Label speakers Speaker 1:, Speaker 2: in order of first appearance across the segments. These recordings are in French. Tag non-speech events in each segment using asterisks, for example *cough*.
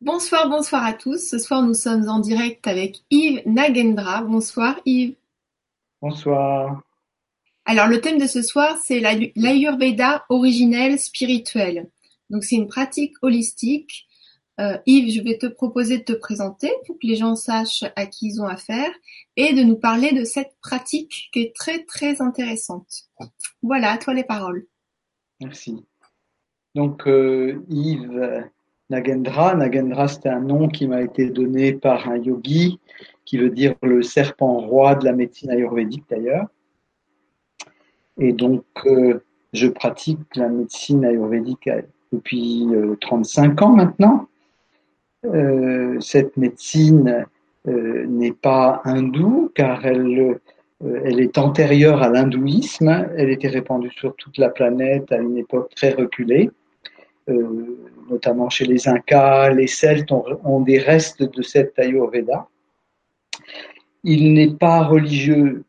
Speaker 1: Bonsoir, bonsoir à tous. Ce soir, nous sommes en direct avec Yves Nagendra. Bonsoir Yves.
Speaker 2: Bonsoir.
Speaker 1: Alors, le thème de ce soir, c'est l'Ayurveda originel spirituel. Donc, c'est une pratique holistique. Euh, Yves, je vais te proposer de te présenter pour que les gens sachent à qui ils ont affaire et de nous parler de cette pratique qui est très, très intéressante. Voilà, à toi les paroles.
Speaker 2: Merci. Donc, euh, Yves Nagendra. Nagendra, c'est un nom qui m'a été donné par un yogi, qui veut dire le serpent roi de la médecine ayurvédique d'ailleurs. Et donc, euh, je pratique la médecine ayurvédique depuis 35 euh, ans maintenant. Euh, cette médecine n'est pas hindoue car elle est antérieure à l'hindouisme. Elle était répandue sur toute la planète à une époque très reculée notamment chez les Incas, les Celtes ont, des restes de cette Ayurveda. Il n'est pas religieux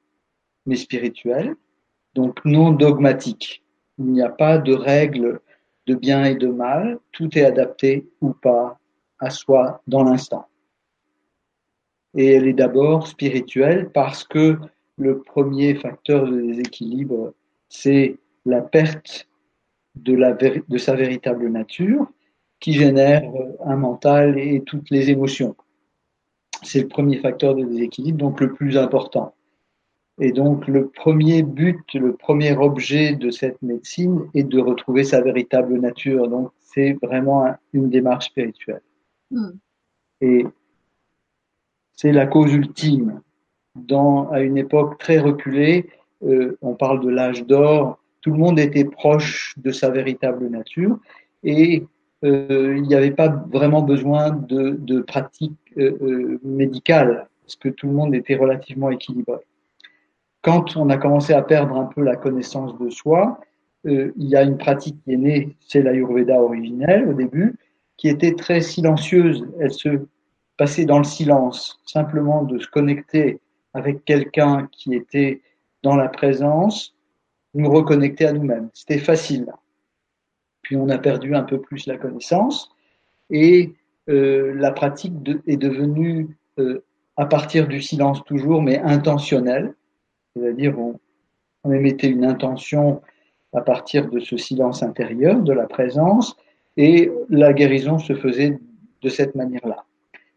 Speaker 2: mais spirituel, donc non dogmatique. Il n'y a pas de règles de bien et de mal, tout est adapté ou pas à soi dans l'instant. Et elle est d'abord spirituelle parce que le premier facteur de déséquilibre, c'est la perte de, la, de sa véritable nature qui génère un mental et toutes les émotions. C'est le premier facteur de déséquilibre, donc le plus important. Et donc le premier but, le premier objet de cette médecine est de retrouver sa véritable nature. Donc c'est vraiment une démarche spirituelle. Hmm. Et c'est la cause ultime. Dans, à une époque très reculée, euh, on parle de l'âge d'or, tout le monde était proche de sa véritable nature et euh, il n'y avait pas vraiment besoin de, pratiques euh, euh, médicales, parce que tout le monde était relativement équilibré. Quand on a commencé à perdre un peu la connaissance de soi, il y a une pratique qui est née, c'est l'Ayurveda originelle au début, qui était très silencieuse. Elle se passait dans le silence, simplement de se connecter avec quelqu'un qui était dans la présence, reconnecter à nous-mêmes. C'était facile puis on a perdu un peu plus la connaissance, et euh, la pratique est devenue, euh, à partir du silence toujours, mais intentionnelle, c'est-à-dire on, on émettait une intention à partir de ce silence intérieur, de la présence, et la guérison se faisait de cette manière-là.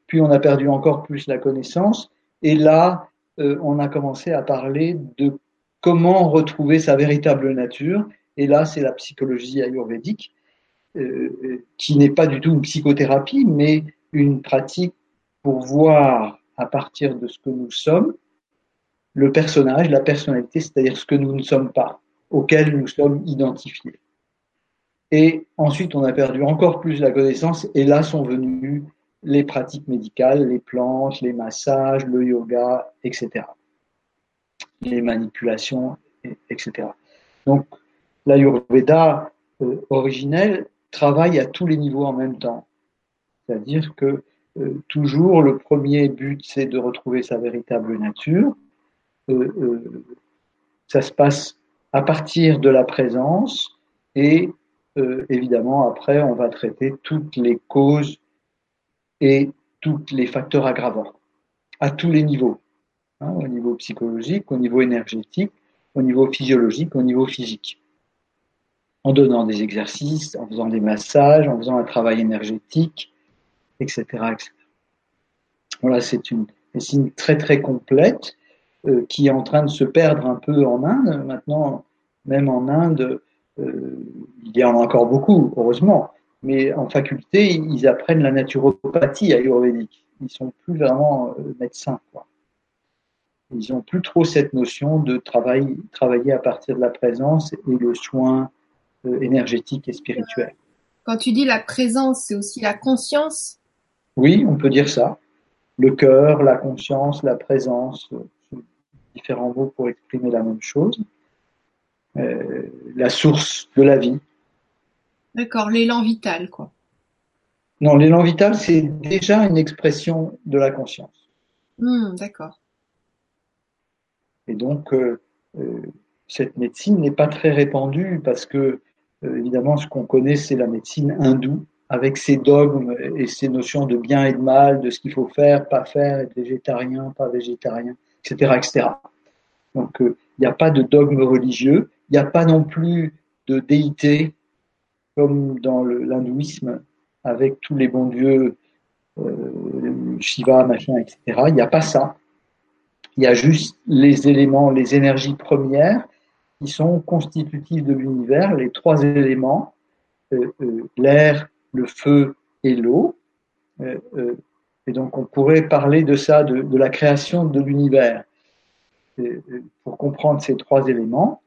Speaker 2: Puis on a perdu encore plus la connaissance, et là, euh, on a commencé à parler de comment retrouver sa véritable nature, et là, c'est la psychologie ayurvédique, euh, qui n'est pas du tout une psychothérapie, mais une pratique pour voir à partir de ce que nous sommes le personnage, la personnalité, c'est-à-dire ce que nous ne sommes pas, auquel nous sommes identifiés. Et ensuite, on a perdu encore plus la connaissance, et là sont venues les pratiques médicales, les plantes, les massages, le yoga, etc. Les manipulations, etc. Donc, l'Ayurveda euh, originel travaille à tous les niveaux en même temps. C'est-à-dire que euh, toujours le premier but, c'est de retrouver sa véritable nature. Euh, ça se passe à partir de la présence et évidemment après on va traiter toutes les causes et tous les facteurs aggravants à tous les niveaux, hein, au niveau psychologique, au niveau énergétique, au niveau physiologique, au niveau physique en donnant des exercices, en faisant des massages, en faisant un travail énergétique, etc. Voilà, c'est une médecine très très complète euh, qui est en train de se perdre un peu en Inde. Maintenant, même en Inde, euh, il y en a encore beaucoup, heureusement, mais en faculté, ils apprennent la naturopathie ayurvédique. Ils sont plus vraiment euh, médecins. Quoi. Ils n'ont plus trop cette notion de travail, travailler à partir de la présence et le soin euh, énergétique et spirituelle.
Speaker 1: Quand tu dis la présence, c'est aussi la conscience?
Speaker 2: Oui, on peut dire ça. Le cœur, la conscience, la présence, euh, différents mots pour exprimer la même chose. Euh, la source de la vie.
Speaker 1: D'accord, l'élan vital, quoi.
Speaker 2: Non, l'élan vital, c'est déjà une expression de la conscience.
Speaker 1: Hmm, d'accord.
Speaker 2: Et donc, cette médecine n'est pas très répandue parce que euh, évidemment, ce qu'on connaît, c'est la médecine hindoue, avec ses dogmes et ses notions de bien et de mal, de ce qu'il faut faire, pas faire, être végétarien, pas végétarien, etc., etc. Donc, il n'y a pas de dogme religieux, il n'y a pas non plus de déité comme dans l'hindouisme avec tous les bons dieux, euh, Shiva, machin, etc. Il n'y a pas ça. Il y a juste les éléments, les énergies premières qui sont constitutives de l'univers, les trois éléments, euh, euh, l'air, le feu et l'eau. Euh, et donc on pourrait parler de ça, de, de la création de l'univers. Pour comprendre ces trois éléments,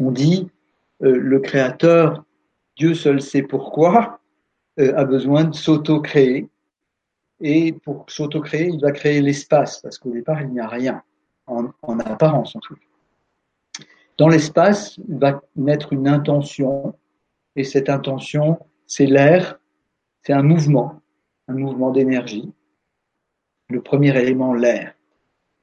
Speaker 2: on dit le créateur, Dieu seul sait pourquoi, a besoin de s'auto-créer. Et pour s'auto-créer, il va créer l'espace, parce qu'au départ, il n'y a rien, en, en apparence en tout cas. Dans l'espace, il va naître une intention, et cette intention, c'est l'air, c'est un mouvement, un mouvement d'énergie. Le premier élément, l'air,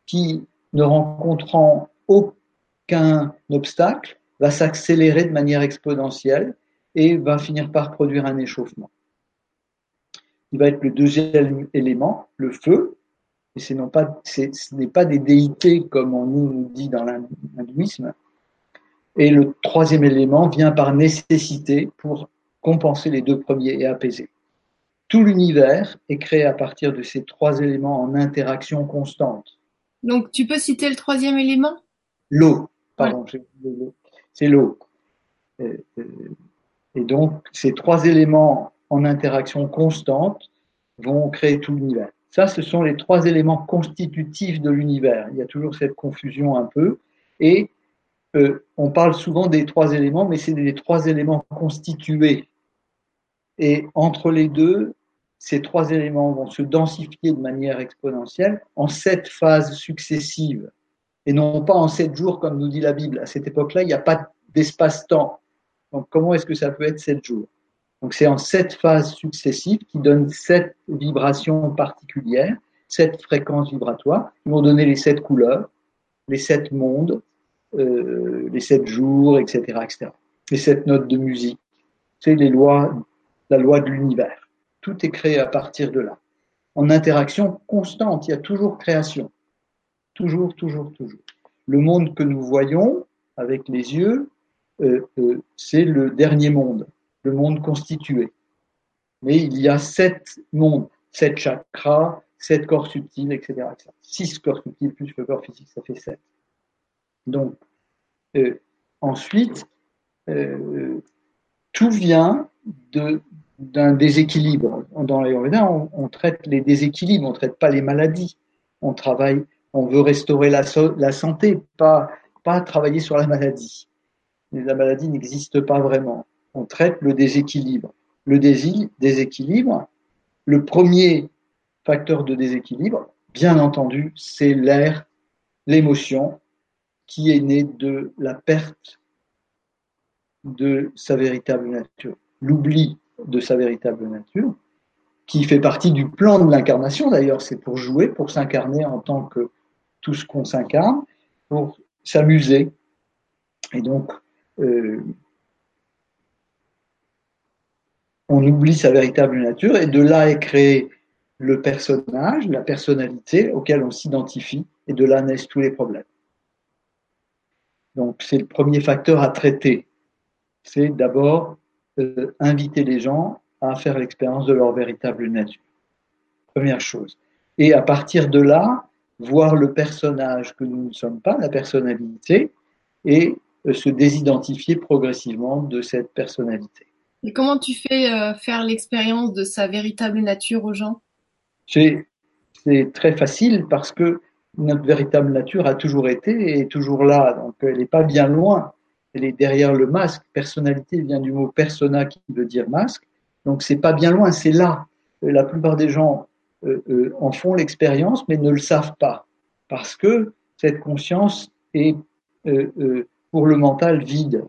Speaker 2: qui, ne rencontrant aucun obstacle, va s'accélérer de manière exponentielle et va finir par produire un échauffement. Il va être le deuxième élément, le feu, et ce n'est pas, pas des déités comme on nous dit dans l'hindouisme. Et le troisième élément vient par nécessité pour compenser les deux premiers et apaiser. Tout l'univers est créé à partir de ces trois éléments en interaction constante.
Speaker 1: Donc, tu peux citer le troisième élément?
Speaker 2: L'eau, pardon, c'est l'eau. Et donc, ces trois éléments en interaction constante vont créer tout l'univers. Ça, ce sont les trois éléments constitutifs de l'univers. Il y a toujours cette confusion un peu. Et euh, on parle souvent des trois éléments, mais c'est des trois éléments constitués. Et entre les deux, ces trois éléments vont se densifier de manière exponentielle en sept phases successives, et non pas en sept jours comme nous dit la Bible. À cette époque-là, il n'y a pas d'espace-temps. Donc comment est-ce que ça peut être sept jours? Donc c'est en sept phases successives qui donnent sept vibrations particulières, sept fréquences vibratoires, qui vont donner les sept couleurs, les sept mondes, euh, les sept jours, etc., etc. Les sept notes de musique. C'est les lois, la loi de l'univers. Tout est créé à partir de là. En interaction constante, il y a toujours création. Toujours, toujours, toujours. Le monde que nous voyons avec les yeux, euh, euh, c'est le dernier monde, le monde constitué. Mais il y a sept mondes, sept chakras, sept corps subtils, etc. Six corps subtils plus le corps physique, ça fait sept. Donc, euh, ensuite, euh, tout vient d'un déséquilibre. Dans l'Ayurveda, on, on, traite les déséquilibres, on ne traite pas les maladies. On travaille, on veut restaurer la, la santé, pas, pas travailler sur la maladie. La maladie n'existe pas vraiment. On traite le déséquilibre. Le déséquilibre, le premier facteur de déséquilibre, bien entendu, c'est l'air, l'émotion, qui est né de la perte de sa véritable nature, l'oubli de sa véritable nature, qui fait partie du plan de l'incarnation d'ailleurs, c'est pour jouer, pour s'incarner en tant que tout ce qu'on s'incarne, pour s'amuser. Et donc, euh, on oublie sa véritable nature et de là est créé le personnage, la personnalité auquel on s'identifie et de là naissent tous les problèmes. Donc c'est le premier facteur à traiter. C'est d'abord euh, inviter les gens à faire l'expérience de leur véritable nature. Première chose. Et à partir de là, voir le personnage que nous ne sommes pas, la personnalité, et euh, se désidentifier progressivement de cette personnalité.
Speaker 1: Et comment tu fais euh, faire l'expérience de sa véritable nature aux gens?
Speaker 2: C'est très facile parce que notre véritable nature a toujours été et est toujours là. Donc elle n'est pas bien loin. Elle est derrière le masque. Personnalité vient du mot persona qui veut dire masque. Donc c'est pas bien loin, c'est là. La plupart des gens euh, euh, en font l'expérience mais ne le savent pas parce que cette conscience est euh, euh pour le mental vide.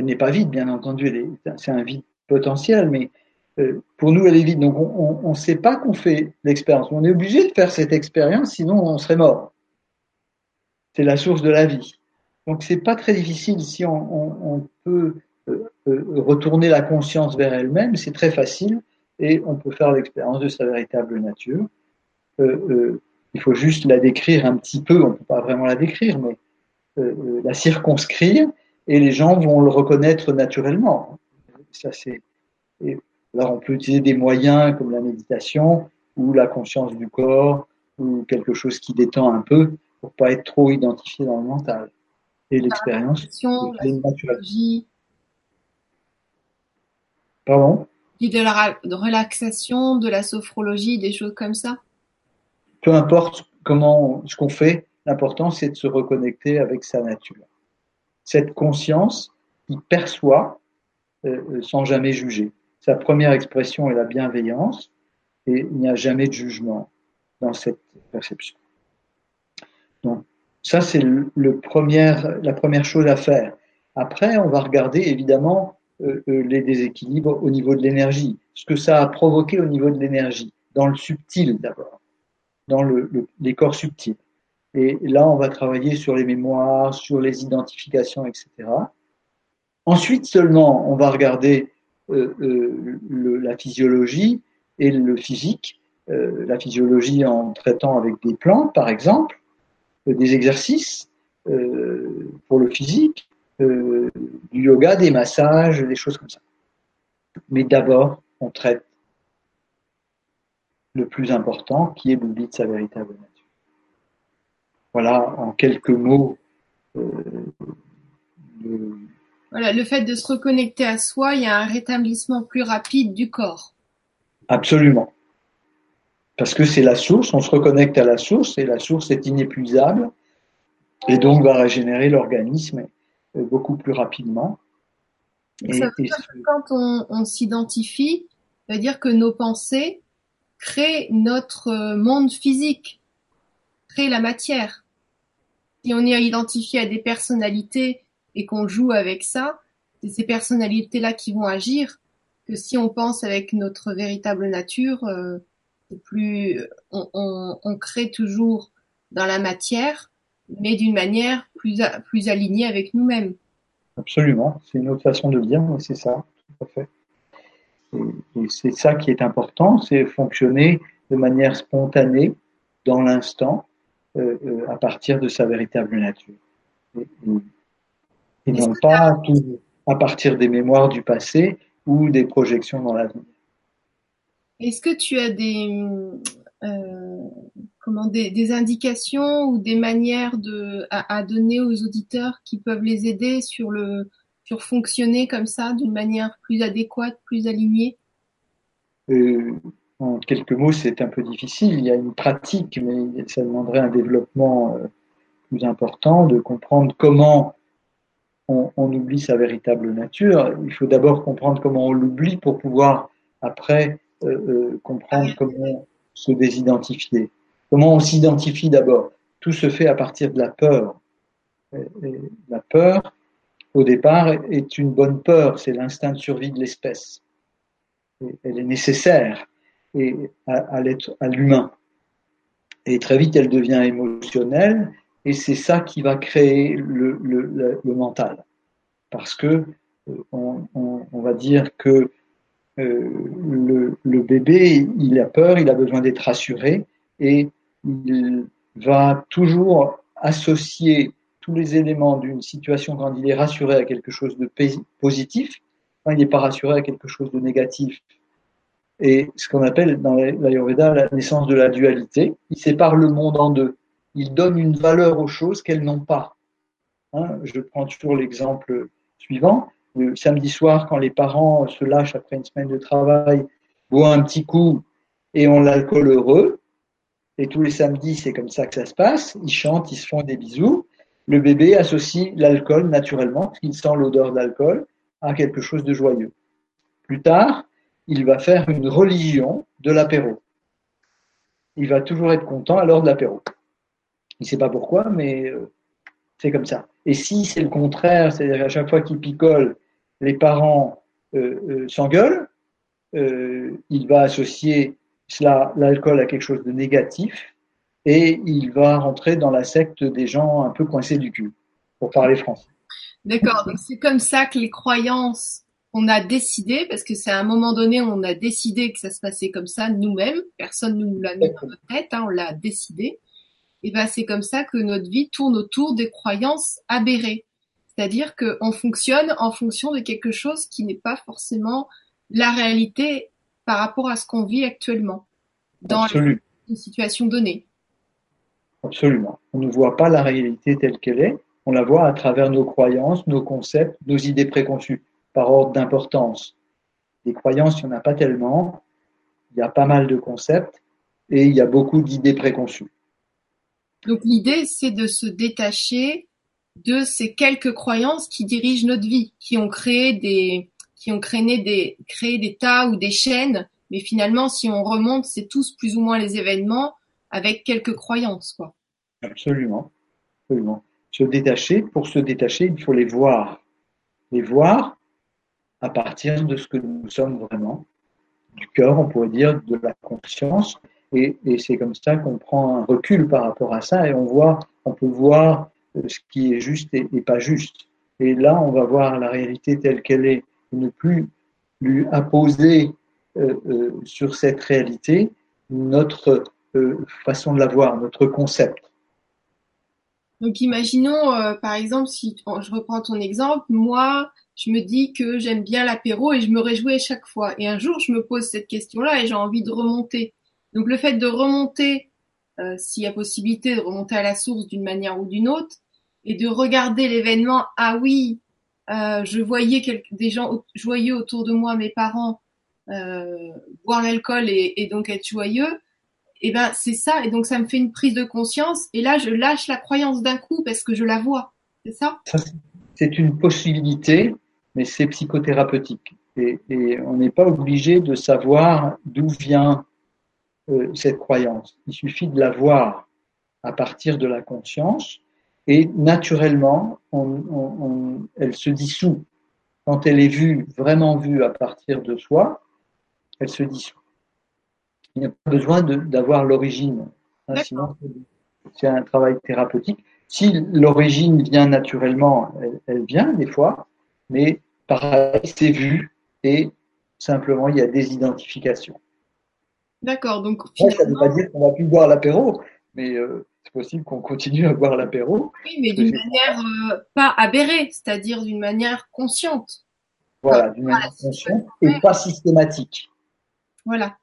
Speaker 2: Elle n'est pas vide, bien entendu, c'est un vide potentiel, mais euh, pour nous, elle est vide. Donc, on ne sait pas qu'on fait l'expérience. On est obligé de faire cette expérience, sinon on serait mort. C'est la source de la vie. Donc, c'est pas très difficile si on, peut euh, retourner la conscience vers elle-même, c'est très facile et on peut faire l'expérience de sa véritable nature. il faut juste la décrire un petit peu, on ne peut pas vraiment la décrire, mais la circonscrire et les gens vont le reconnaître naturellement. Ça, c'est, alors on peut utiliser des moyens comme la méditation ou la conscience du corps ou quelque chose qui détend un peu pour pas être trop identifié dans le mental. Et l'expérience
Speaker 1: est naturelle.
Speaker 2: Pardon?
Speaker 1: De la de relaxation, de la sophrologie, des choses comme ça
Speaker 2: Peu importe comment ce qu'on fait, l'important c'est de se reconnecter avec sa nature. Cette conscience qui perçoit euh, euh, sans jamais juger. Sa première expression est la bienveillance et il n'y a jamais de jugement dans cette perception. Donc, ça, c'est la première chose à faire. Après, on va regarder évidemment euh, les déséquilibres au niveau de l'énergie, ce que ça a provoqué au niveau de l'énergie, dans le subtil d'abord, dans le, les corps subtils. Et là, on va travailler sur les mémoires, sur les identifications, etc. Ensuite seulement, on va regarder euh, le, la physiologie et le physique. la physiologie en traitant avec des plantes, par exemple, des exercices euh, pour le physique, euh, du yoga, des massages, des choses comme ça. Mais d'abord, on traite le plus important, qui est l'oubli de sa véritable nature. Voilà, en quelques mots. Euh,
Speaker 1: le... Voilà, le fait de se reconnecter à soi, il y a un rétablissement plus rapide du corps.
Speaker 2: Absolument parce que c'est la source, on se reconnecte à la source et la source est inépuisable et donc va régénérer l'organisme euh, beaucoup plus rapidement.
Speaker 1: Et, ça veut dire que quand on, s'identifie, ça veut dire que nos pensées créent notre euh, monde physique, créent la matière. Si on est identifié à des personnalités et qu'on joue avec ça, c'est ces personnalités-là qui vont agir, que si on pense avec notre véritable nature, euh, plus, on, crée toujours dans la matière, mais d'une manière plus, plus alignée avec nous-mêmes.
Speaker 2: Absolument, c'est une autre façon de dire, mais c'est ça, tout à fait. Et, c'est ça qui est important, c'est fonctionner de manière spontanée, dans l'instant, à partir de sa véritable nature. Et, et non pas tout, à partir des mémoires du passé ou des projections dans l'avenir.
Speaker 1: Est-ce que tu as des, euh, comment, des, indications ou des manières de, à, donner aux auditeurs qui peuvent les aider sur le, sur fonctionner comme ça d'une manière plus adéquate, plus alignée?
Speaker 2: Euh, En quelques mots, c'est un peu difficile. Il y a une pratique, mais ça demanderait un développement euh, plus important de comprendre comment on, oublie sa véritable nature. Il faut d'abord comprendre comment on l'oublie pour pouvoir après euh, euh, comprendre comment se désidentifier. Comment on s'identifie d'abord Tout se fait à partir de la peur. la peur, au départ, est une bonne peur, c'est l'instinct de survie de l'espèce. Elle est nécessaire et à, l'être, à l'humain. Et très vite, elle devient émotionnelle, et c'est ça qui va créer le, le, le mental. Parce que euh, on, va dire que euh, le, bébé, il a peur, il a besoin d'être rassuré et il va toujours associer tous les éléments d'une situation quand il est rassuré à quelque chose de positif, quand il n'est pas rassuré à quelque chose de négatif. Et ce qu'on appelle dans l'Ayurveda la naissance de la dualité, il sépare le monde en deux. Il donne une valeur aux choses qu'elles n'ont pas. Hein, je prends toujours l'exemple suivant le samedi soir, quand les parents se lâchent après une semaine de travail, boivent un petit coup et ont l'alcool heureux. Et tous les samedis, c'est comme ça que ça se passe. Ils chantent, ils se font des bisous. Le bébé associe l'alcool naturellement, il sent l'odeur d'alcool, à quelque chose de joyeux. Plus tard, il va faire une religion de l'apéro. Il va toujours être content à l'heure de l'apéro. Il ne sait pas pourquoi, mais euh, c'est comme ça. Et si c'est le contraire, c'est-à-dire à chaque fois qu'il picole, les parents euh, euh, s'engueulent, il va associer cela, l'alcool à quelque chose de négatif, et il va rentrer dans la secte des gens un peu coincés du cul, pour parler français.
Speaker 1: D'accord, donc c'est comme ça que les croyances on a décidé, parce que c'est à un moment donné, on a décidé que ça se passait comme ça nous-mêmes, personne ne nous l'a mis dans notre tête, hein, on l'a décidé. Et ben c'est comme ça que notre vie tourne autour des croyances aberrées. C'est-à-dire qu'on fonctionne en fonction de quelque chose qui n'est pas forcément la réalité par rapport à ce qu'on vit actuellement dans une situation donnée.
Speaker 2: Absolument. On ne voit pas la réalité telle qu'elle est, on la voit à travers nos croyances, nos concepts, nos idées préconçues, par ordre d'importance. Les croyances, il n'y en a pas tellement, il y a pas mal de concepts et il y a beaucoup d'idées préconçues.
Speaker 1: Donc l'idée, c'est de se détacher de ces quelques croyances qui dirigent notre vie, qui ont créé des, qui ont créé des, créé des tas ou des chaînes. Mais finalement, si on remonte, c'est tous plus ou moins les événements avec quelques croyances, quoi.
Speaker 2: Absolument, absolument. Se détacher, pour se détacher, il faut les voir. Les voir à partir de ce que nous sommes vraiment, du cœur, on pourrait dire, de la conscience. Et, et c'est comme ça qu'on prend un recul par rapport à ça et on voit, on peut voir euh, ce qui est juste et, pas juste. Et là, on va voir la réalité telle qu'elle est, ne plus lui imposer euh, euh, sur cette réalité notre euh, façon de la voir, notre concept.
Speaker 1: Donc, imaginons, euh, par exemple, si je reprends ton exemple, moi, je me dis que j'aime bien l'apéro et je me réjouis à chaque fois. Et un jour, je me pose cette question-là et j'ai envie de remonter. Donc, le fait de remonter, euh, s'il y a possibilité de remonter à la source d'une manière ou d'une autre, et de regarder l'événement, ah oui, euh, je voyais des gens joyeux autour de moi, mes parents, euh, boire l'alcool et, et, donc être joyeux, et eh ben c'est ça. Et donc ça me fait une prise de conscience. Et là, je lâche la croyance d'un coup parce que je la vois. C'est ça,
Speaker 2: C'est une possibilité, mais c'est psychothérapeutique. Et, on n'est pas obligé de savoir d'où vient euh, cette croyance. Il suffit de la voir à partir de la conscience et naturellement, elle se dissout. Quand elle est vue, vraiment vue à partir de soi, elle se dissout. Il n'y a pas besoin d'avoir l'origine. Hein, sinon, c'est un travail thérapeutique. Si l'origine vient naturellement, elle, elle, vient des fois, mais pareil, c'est vu et simplement il y a des identifications.
Speaker 1: D'accord, donc
Speaker 2: finalement... Ça ne veut pas dire qu'on va plus boire l'apéro, mais euh, c'est possible qu'on continue à boire l'apéro.
Speaker 1: Oui, mais d'une manière euh, pas aberrée, c'est-à-dire d'une manière consciente.
Speaker 2: Voilà, d'une manière consciente et pas systématique.
Speaker 1: Voilà.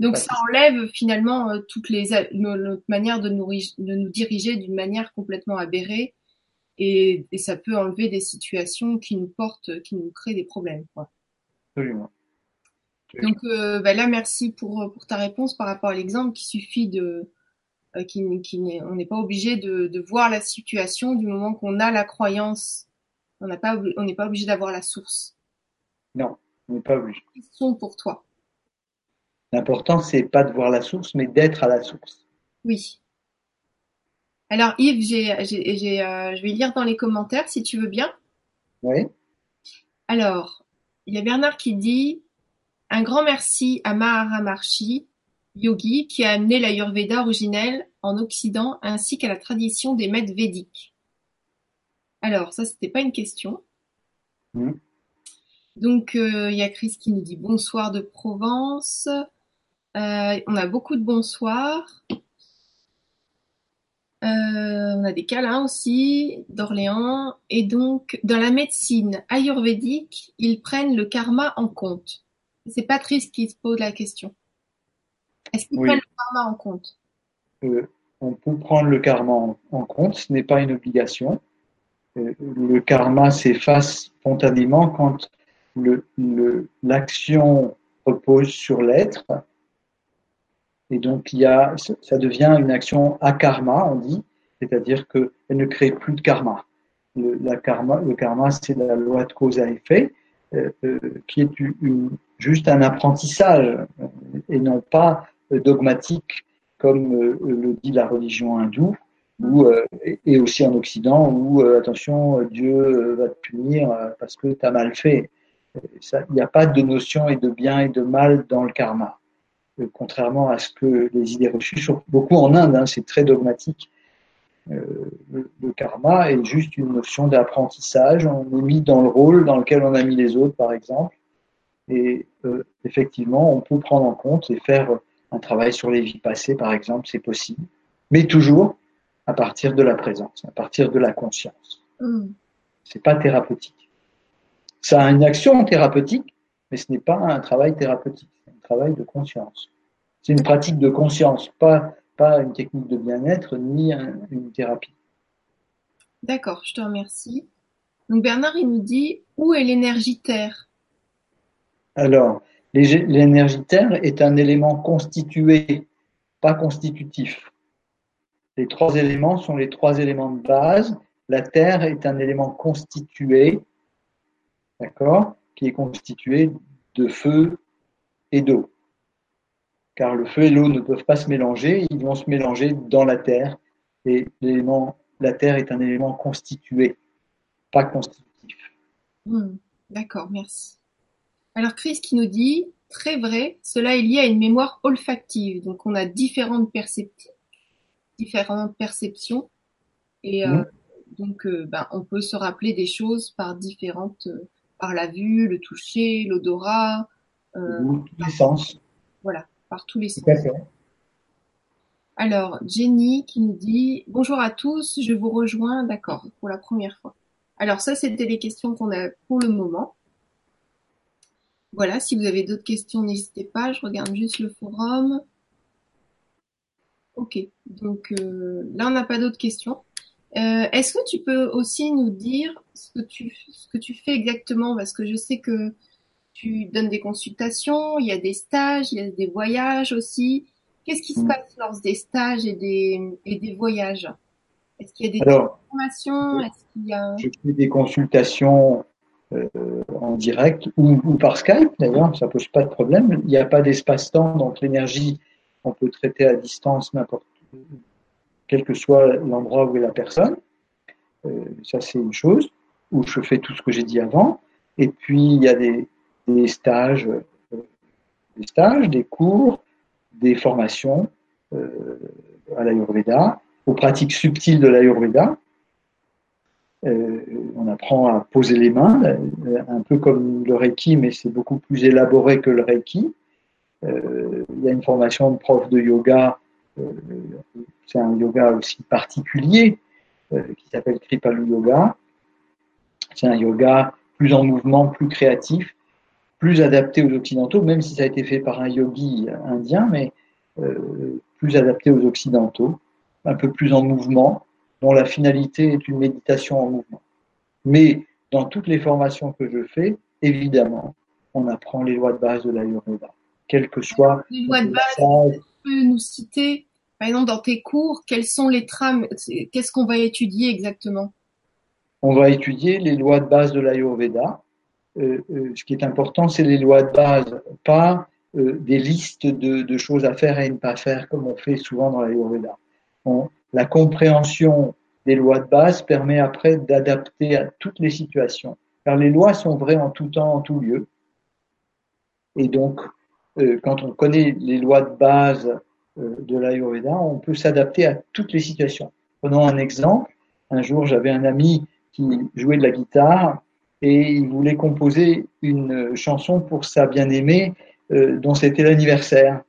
Speaker 1: Donc ça enlève finalement euh, toutes les notre manière de nous, de nous diriger d'une manière complètement aberrée et, et, ça peut enlever des situations qui nous portent, qui nous créent des problèmes. Quoi.
Speaker 2: Absolument.
Speaker 1: Donc euh, bah là, merci pour, pour ta réponse par rapport à l'exemple qui suffit de euh, qui, qui on n'est pas obligé de, de, voir la situation du moment qu'on a la croyance. On n'a pas on n'est pas obligé d'avoir la source.
Speaker 2: Non, on n'est pas obligé.
Speaker 1: Question pour toi?
Speaker 2: L'important, c'est pas de voir la source, mais d'être à la source.
Speaker 1: Oui. Alors Yves, j'ai, j'ai, j'ai, euh, je vais lire dans les commentaires si tu veux bien.
Speaker 2: Oui.
Speaker 1: Alors, il y a Bernard qui dit un grand merci à Maharamarshi, yogi, qui a amené l'Ayurveda originelle en Occident ainsi qu'à la tradition des maîtres védiques. Alors, ça, c'était pas une question.
Speaker 2: Mmh.
Speaker 1: Donc, euh, il y a Chris qui nous dit bonsoir de Provence. Euh, on a beaucoup de bonsoirs. Euh, on a des câlins aussi d'Orléans. Et donc, dans la médecine ayurvédique, ils prennent le karma en compte. C'est Patrice qui se pose la question. Est-ce qu'ils
Speaker 2: Oui.
Speaker 1: prennent le karma en compte?
Speaker 2: Euh, on peut prendre le karma en, en compte, ce n'est pas une obligation. Euh, le karma s'efface spontanément quand le- le- l'action repose sur l'être. Et donc, il y a, ça devient une action akarma, on dit, c'est-à-dire qu'elle ne crée plus de karma. Le, karma, karma, c'est la loi de cause à effet, euh, euh, qui est juste un apprentissage euh, et non pas dogmatique comme le dit la religion hindoue, ou et et aussi en Occident, où attention, Dieu va te punir parce que tu as mal fait. Il n'y a pas de notion et de bien et de mal dans le karma, contrairement à ce que les idées reçues, sur- beaucoup en Inde, hein, c'est très dogmatique. le, karma est juste une notion d'apprentissage. On est mis dans le rôle dans lequel on a mis les autres, par exemple. Et effectivement, on peut prendre en compte et faire un travail sur les vies passées, par exemple, c'est possible. Mais toujours à partir de la présence, à partir de la conscience. Mm. C'est pas thérapeutique. Ça a une action thérapeutique, mais ce n'est pas un travail thérapeutique, travail de conscience. C'est une pratique de conscience, pas, pas une technique de bien-être ni une thérapie.
Speaker 1: D'accord, je te remercie. Donc Bernard, il nous dit où est l'énergie Terre?
Speaker 2: Alors, l'énergie Terre est un élément constitué, pas constitutif. Les trois éléments sont les trois éléments de base. La Terre est un élément constitué, d'accord, qui est constitué de feu et d'eau. Car le feu et l'eau ne peuvent pas se mélanger, ils vont se mélanger dans la Terre. Et l'élément, la Terre est un élément constitué, pas constitutif.
Speaker 1: Hmm, d'accord, merci. Alors Chris qui nous dit, très vrai, cela est lié à une mémoire olfactive. Donc on a différentes perceptions différentes perceptions. Et euh, mmh. donc, euh, ben, on peut se rappeler des choses par différentes, euh, par la vue, le toucher, l'odorat.
Speaker 2: Tous les sens.
Speaker 1: Voilà, par tous les sens. Alors, Jenny qui nous dit Bonjour à tous, je vous rejoins, d'accord, pour la première fois. Alors, ça, c'était les questions qu'on a pour le moment. Voilà, si vous avez d'autres questions, n'hésitez pas, je regarde juste le forum. Ok, donc euh, là on n'a pas d'autres questions. Euh, est-ce que tu peux aussi nous dire ce que tu ce que tu fais exactement? Parce que je sais que tu donnes des consultations, il y a des stages, il y a des voyages aussi. Qu'est-ce qui se mm. passe lors des stages et des et des voyages? Est-ce qu'il y a des formations Est-ce qu'il y a
Speaker 2: Je fais des consultations euh, en direct ou, ou par Skype d'ailleurs, ça pose pas de problème. Il n'y a pas d'espace-temps, donc l'énergie on peut traiter à distance n'importe quel que soit l'endroit où est la personne. Euh, ça, c'est une chose, où je fais tout ce que j'ai dit avant. Et puis, il y a des, euh, des stages, des cours, des formations euh, à l'Ayurveda, aux pratiques subtiles de l'Ayurveda. on apprend à poser les mains, un peu comme le Reiki, mais c'est beaucoup plus élaboré que le Reiki. Euh, il y a une formation de prof de yoga, euh, c'est un yoga aussi particulier euh, qui s'appelle Kripalu Yoga. C'est un yoga plus en mouvement, plus créatif, plus adapté aux occidentaux, même si ça a été fait par un yogi indien, mais plus adapté aux occidentaux, un peu plus en mouvement, dont la finalité est une méditation en mouvement. Mais dans toutes les formations que je fais, évidemment, on apprend les lois de base de l'Ayurveda quel que soit.
Speaker 1: Les lois de base, tu peux nous citer, par exemple, dans tes cours, quelles sont les trames, qu'est-ce qu'on va étudier exactement?
Speaker 2: On va étudier les lois de base de l'Ayurveda. Euh, euh, ce qui est important, c'est les lois de base, pas euh, des listes de, choses à faire et ne pas faire comme on fait souvent dans l'Ayurveda. la compréhension des lois de base permet après d'adapter à toutes les situations. Car les lois sont vraies en tout temps, en tout lieu. Et donc, quand on connaît les lois de base euh, de l'Ayurveda, on peut s'adapter à toutes les situations. Prenons un exemple. Un jour, j'avais un ami qui jouait de la guitare et il voulait composer une chanson pour sa bien-aimée euh, dont c'était l'anniversaire.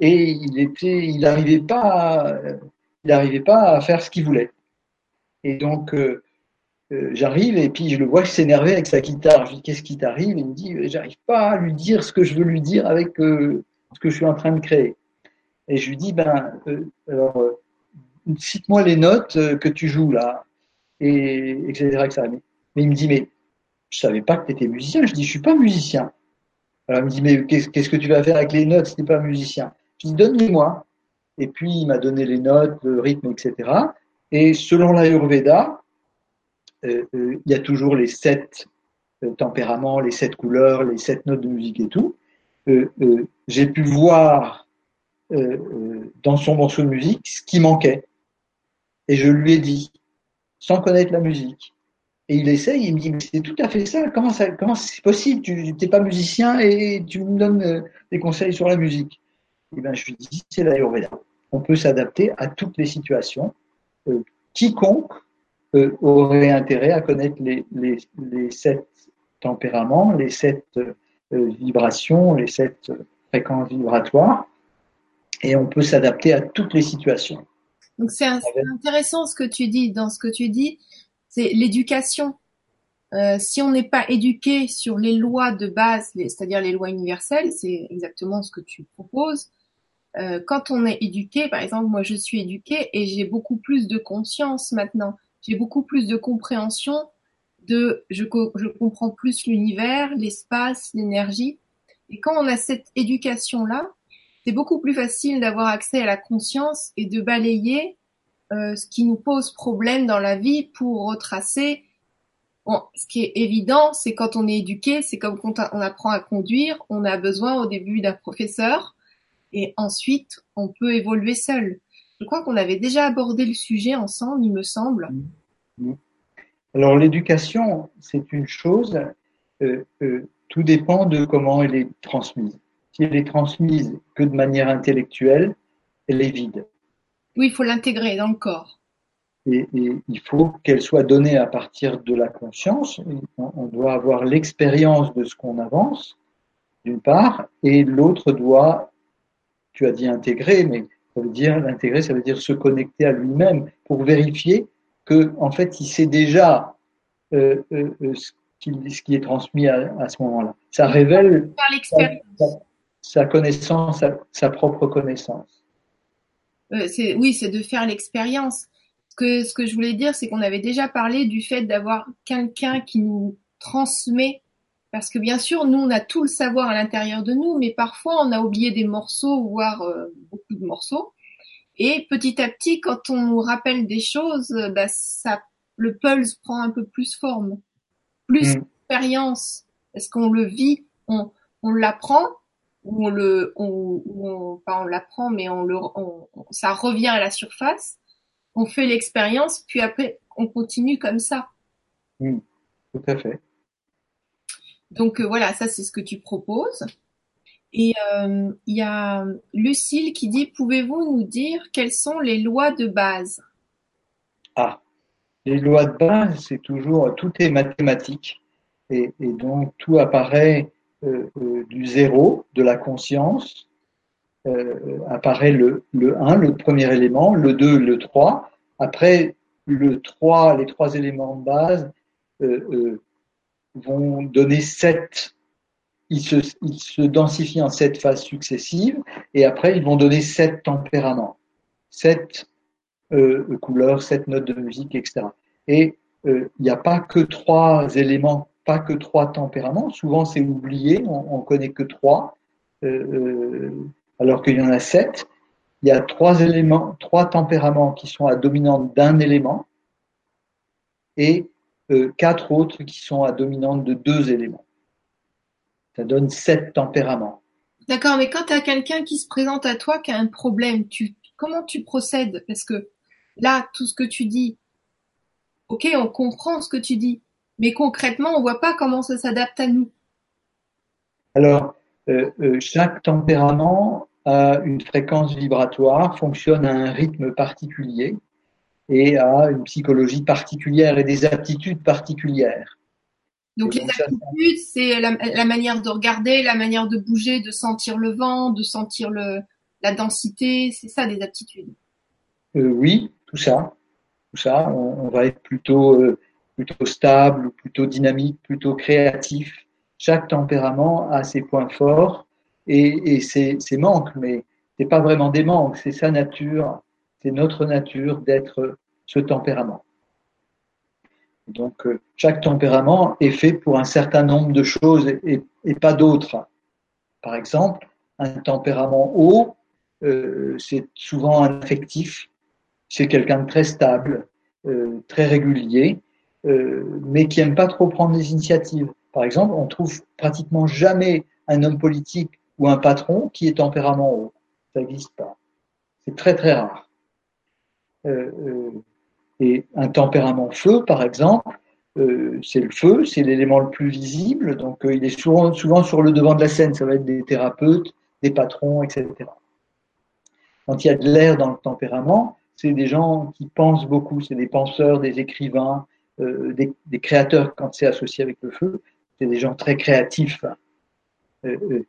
Speaker 2: Et il était, il n'arrivait pas, il n'arrivait pas à faire ce qu'il voulait. Et donc, euh, j'arrive et puis je le vois s'énerver avec sa guitare. Je lui dis qu'est-ce qui t'arrive? Il me dit j'arrive pas à lui dire ce que je veux lui dire avec euh, ce que je suis en train de créer. Et je lui dis ben euh, alors cite-moi les notes que tu joues là et etc. etc. Mais il me dit mais je savais pas que tu étais musicien. Je dis je suis pas musicien. Alors il me dit mais qu'est-ce que tu vas faire avec les notes si tu n'es pas musicien? Je dis donne-les-moi. Et puis il m'a donné les notes, le rythme, etc. Et selon l'Ayurveda, euh, euh, il y a toujours les sept euh, tempéraments, les sept couleurs, les sept notes de musique et tout. J'ai pu voir dans son morceau de musique ce qui manquait. Et je lui ai dit, sans connaître la musique. Et il essaye, il me dit, mais c'est tout à fait ça. Comment ça, comment c'est possible? Tu n'es pas musicien et tu me donnes des conseils sur la musique. Et ben, je lui dis, c'est l'Ayurveda. On peut s'adapter à toutes les situations quiconque euh, aurait intérêt à connaître les, les, les sept tempéraments, les sept euh, vibrations, les sept fréquences vibratoires, et on peut s'adapter à toutes les situations.
Speaker 1: Donc c'est intéressant ce que tu dis. Dans ce que tu dis, c'est l'éducation. Euh, si on n'est pas éduqué sur les lois de base, c'est-à-dire les lois universelles, c'est exactement ce que tu proposes. Euh, quand on est éduqué, par exemple, moi je suis éduquée et j'ai beaucoup plus de conscience maintenant. J'ai beaucoup plus de compréhension de, je, je comprends plus l'univers, l'espace, l'énergie. Et quand on a cette éducation-là, c'est beaucoup plus facile d'avoir accès à la conscience et de balayer euh, ce qui nous pose problème dans la vie pour retracer ce qui est évident, c'est quand on est éduqué, c'est comme quand on apprend à conduire, on a besoin au début d'un professeur et ensuite on peut évoluer seul. Je crois qu'on avait déjà abordé le sujet ensemble, il me semble.
Speaker 2: Alors l'éducation, c'est une chose, euh, euh, tout dépend de comment elle est transmise. Si elle est transmise que de manière intellectuelle, elle est vide.
Speaker 1: Oui, il faut l'intégrer dans le corps
Speaker 2: et, il faut qu'elle soit donnée à partir de la conscience. On, doit avoir l'expérience de ce qu'on avance, d'une part, et l'autre doit, tu as dit intégrer, mais ça veut dire l'intégrer, ça veut dire se connecter à lui-même pour vérifier que, en fait, il sait déjà euh, euh, euh ce, qui, ce, qui, est transmis à, à ce moment-là. Ça révèle sa, sa, connaissance, sa, sa propre connaissance.
Speaker 1: Euh, oui, c'est de faire l'expérience que ce que je voulais dire, c'est qu'on avait déjà parlé du fait d'avoir quelqu'un qui nous transmet, parce que bien sûr, nous, on a tout le savoir à l'intérieur de nous, mais parfois, on a oublié des morceaux, voire euh, beaucoup de morceaux. Et petit à petit, quand on nous rappelle des choses, bah, ça, le pulse prend un peu plus forme, plus mm. d'expérience, parce qu'on le vit, on, on l'apprend, ou on le, on, on, pas on l'apprend, mais on le, on, ça revient à la surface on fait l'expérience, puis après, on continue comme ça.
Speaker 2: Oui, tout à fait.
Speaker 1: Donc euh, voilà, ça c'est ce que tu proposes. Et euh, il y a Lucille qui dit, pouvez-vous nous dire quelles sont les lois de base?
Speaker 2: Ah, les lois de base, c'est toujours, tout est mathématique. Et, donc tout apparaît du zéro, de la conscience, euh, apparaît le, le 1, le premier élément, le 2, le 3. Après, le 3, les trois éléments de base euh, euh, vont donner 7. Ils se, ils se densifient en sept phases successives et après ils vont donner sept tempéraments, sept euh, couleurs, sept notes de musique, etc. Et il n'y a pas que trois éléments, pas que trois tempéraments. Souvent c'est oublié, on, on connaît que trois. Euh, alors qu'il y en a sept. Il y a trois éléments, trois tempéraments qui sont à dominante d'un élément et euh, quatre autres qui sont à dominante de deux éléments. Ça donne sept tempéraments.
Speaker 1: D'accord, mais quand tu as quelqu'un qui se présente à toi qui a un problème, tu, comment tu procèdes? Parce que là, tout ce que tu dis, ok, on comprend ce que tu dis, mais concrètement, on voit pas comment ça s'adapte à nous.
Speaker 2: Alors, euh, euh, chaque tempérament a une fréquence vibratoire, fonctionne à un rythme particulier et a une psychologie particulière et des aptitudes particulières.
Speaker 1: Donc, les aptitudes, c'est la, manière de regarder, la manière de bouger, de sentir le vent, de sentir le, la densité, c'est ça des aptitudes.
Speaker 2: Euh, oui, tout ça, tout ça. On, va être plutôt plutôt stable, plutôt dynamique, plutôt créatif. Chaque tempérament a ses points forts et, ses, manques, mais c'est pas vraiment des manques, c'est sa nature, c'est notre nature d'être ce tempérament. Donc euh, chaque tempérament est fait pour un certain nombre de choses et, et pas d'autres. Par exemple, un tempérament haut, euh, c'est souvent un affectif, c'est quelqu'un de très stable, euh, très régulier, euh, mais qui aime pas trop prendre des initiatives. Par exemple, on trouve pratiquement jamais un homme politique ou un patron qui est tempérament haut. Ça n'existe pas. C'est très très rare. Euh, euh, et un tempérament feu, par exemple, c'est le feu, c'est l'élément le plus visible, donc il est souvent, souvent sur le devant de la scène. Ça va être des thérapeutes, des patrons, etc. Quand il y a de l'air dans le tempérament, c'est des gens qui pensent beaucoup, c'est des penseurs, des écrivains, euh, des, créateurs quand c'est associé avec le feu, c'est des gens très créatifs. Euh, euh,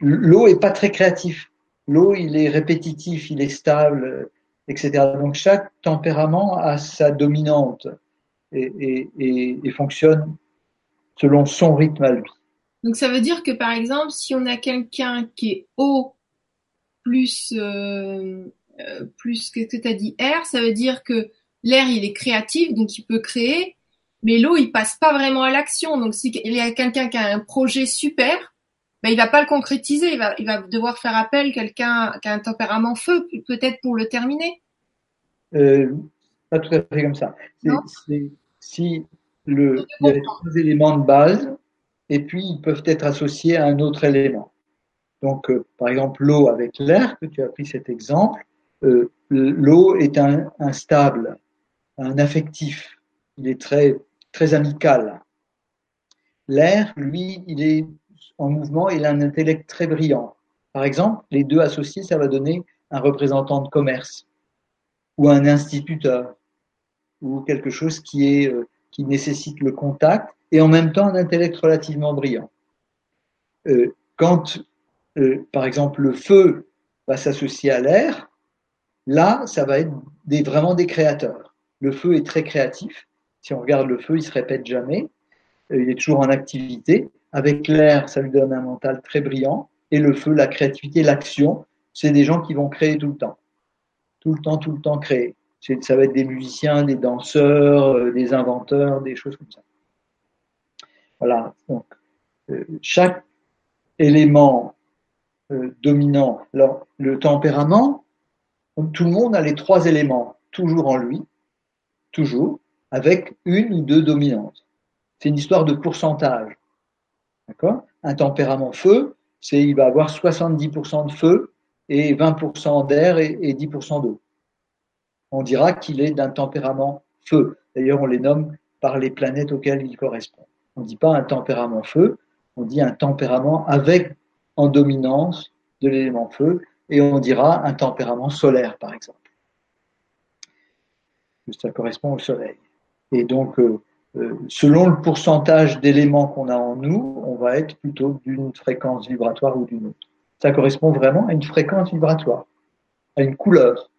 Speaker 2: l'eau est pas très créatif. L'eau, il est répétitif, il est stable, etc. Donc chaque tempérament a sa dominante et, fonctionne selon son rythme à lui.
Speaker 1: Donc ça veut dire que par exemple, si on a quelqu'un qui est eau plus euh, plus que tu as dit air, ça veut dire que l'air il est créatif, donc il peut créer, mais l'eau il passe pas vraiment à l'action. Donc si il y a quelqu'un qui a un projet super, ben il va pas le concrétiser, il va il va devoir faire appel à quelqu'un qui a un tempérament feu peut-être pour le terminer.
Speaker 2: Euh, pas tout à fait comme ça. C'est si le il y a les trois éléments de base et puis ils peuvent être associés à un autre élément. Donc, euh, par exemple, l'eau avec l'air, que tu as pris cet exemple, euh, l'eau est un, stable, un affectif, il est très, très amical. L'air, lui, il est en mouvement, il a un intellect très brillant. Par exemple, les deux associés, ça va donner un représentant de commerce ou un instituteur ou quelque chose qui est euh, qui nécessite le contact et en même temps un intellect relativement brillant. Euh, quand, euh, par exemple, le feu va s'associer à l'air, là, ça va être vraiment des créateurs. Le feu est très créatif. Si on regarde le feu, il se répète jamais. Euh, il est toujours en activité. Avec l'air, ça lui donne un mental très brillant. Et le feu, la créativité, l'action, c'est des gens qui vont créer tout le temps. Tout le temps, tout le temps créer. Ça va être des musiciens, des danseurs, euh, des inventeurs, des choses comme ça. Voilà. Donc, euh, chaque élément dominant, alors le tempérament, tout le monde a les trois éléments toujours en lui, toujours, avec une ou deux dominantes. C'est une histoire de pourcentage. D'accord? Un tempérament feu, c'est il va avoir 70% de feu et 20% d'air et, et 10% d'eau. On dira qu'il est d'un tempérament feu. D'ailleurs, on les nomme par les planètes auxquelles il correspond. On ne dit pas un tempérament feu, on dit un tempérament avec en dominance de l'élément feu, et on dira un tempérament solaire, par exemple. Ça correspond au soleil. Et donc, euh, euh, selon le pourcentage d'éléments qu'on a en nous, on va être plutôt d'une fréquence vibratoire ou d'une autre. Ça correspond vraiment à une fréquence vibratoire, à une couleur.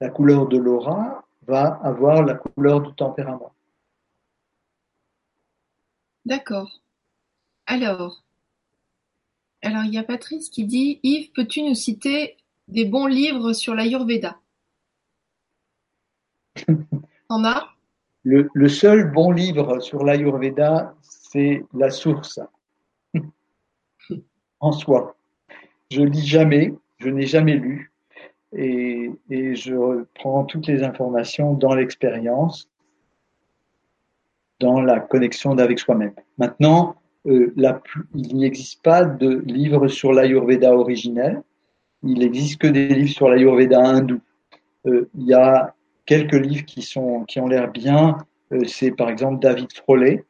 Speaker 2: La couleur de l'aura va avoir la couleur du tempérament.
Speaker 1: D'accord. Alors, alors il y a Patrice qui dit Yves, peux-tu nous citer des bons livres sur l'Ayurveda? En as?
Speaker 2: Le, seul bon livre sur l'Ayurveda, c'est La Source *laughs* en soi. Je lis jamais, je n'ai jamais lu, et, je prends toutes les informations dans l'expérience dans la connexion avec soi-même. Maintenant, euh, il n'existe pas de livre sur l'Ayurveda originel. Il n'existe que des livres sur l'Ayurveda hindou. Euh, il y a quelques livres qui sont qui ont l'air bien. Euh, c'est par exemple David Frolet,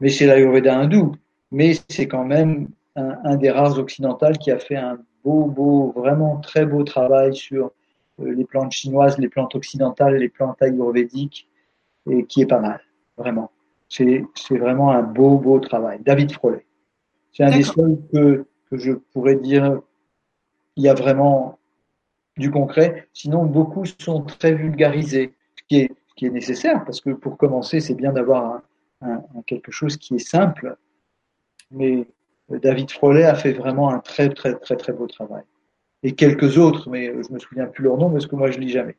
Speaker 2: mais c'est l'Ayurveda hindou. Mais c'est quand même un, un, des rares occidentaux qui a fait un beau, beau, vraiment très beau travail sur euh, les plantes chinoises, les plantes occidentales, les plantes ayurvédiques, et qui est pas mal vraiment. C'est vraiment un beau, beau travail. David Frolet. C'est un des seuls que, que je pourrais dire, il y a vraiment du concret. Sinon, beaucoup sont très vulgarisés, ce qui est, ce qui est nécessaire, parce que pour commencer, c'est bien d'avoir un, un, quelque chose qui est simple. Mais David Frolet a fait vraiment un très, très, très, très beau travail. Et quelques autres, mais je me souviens plus leur nom parce que moi, je lis jamais.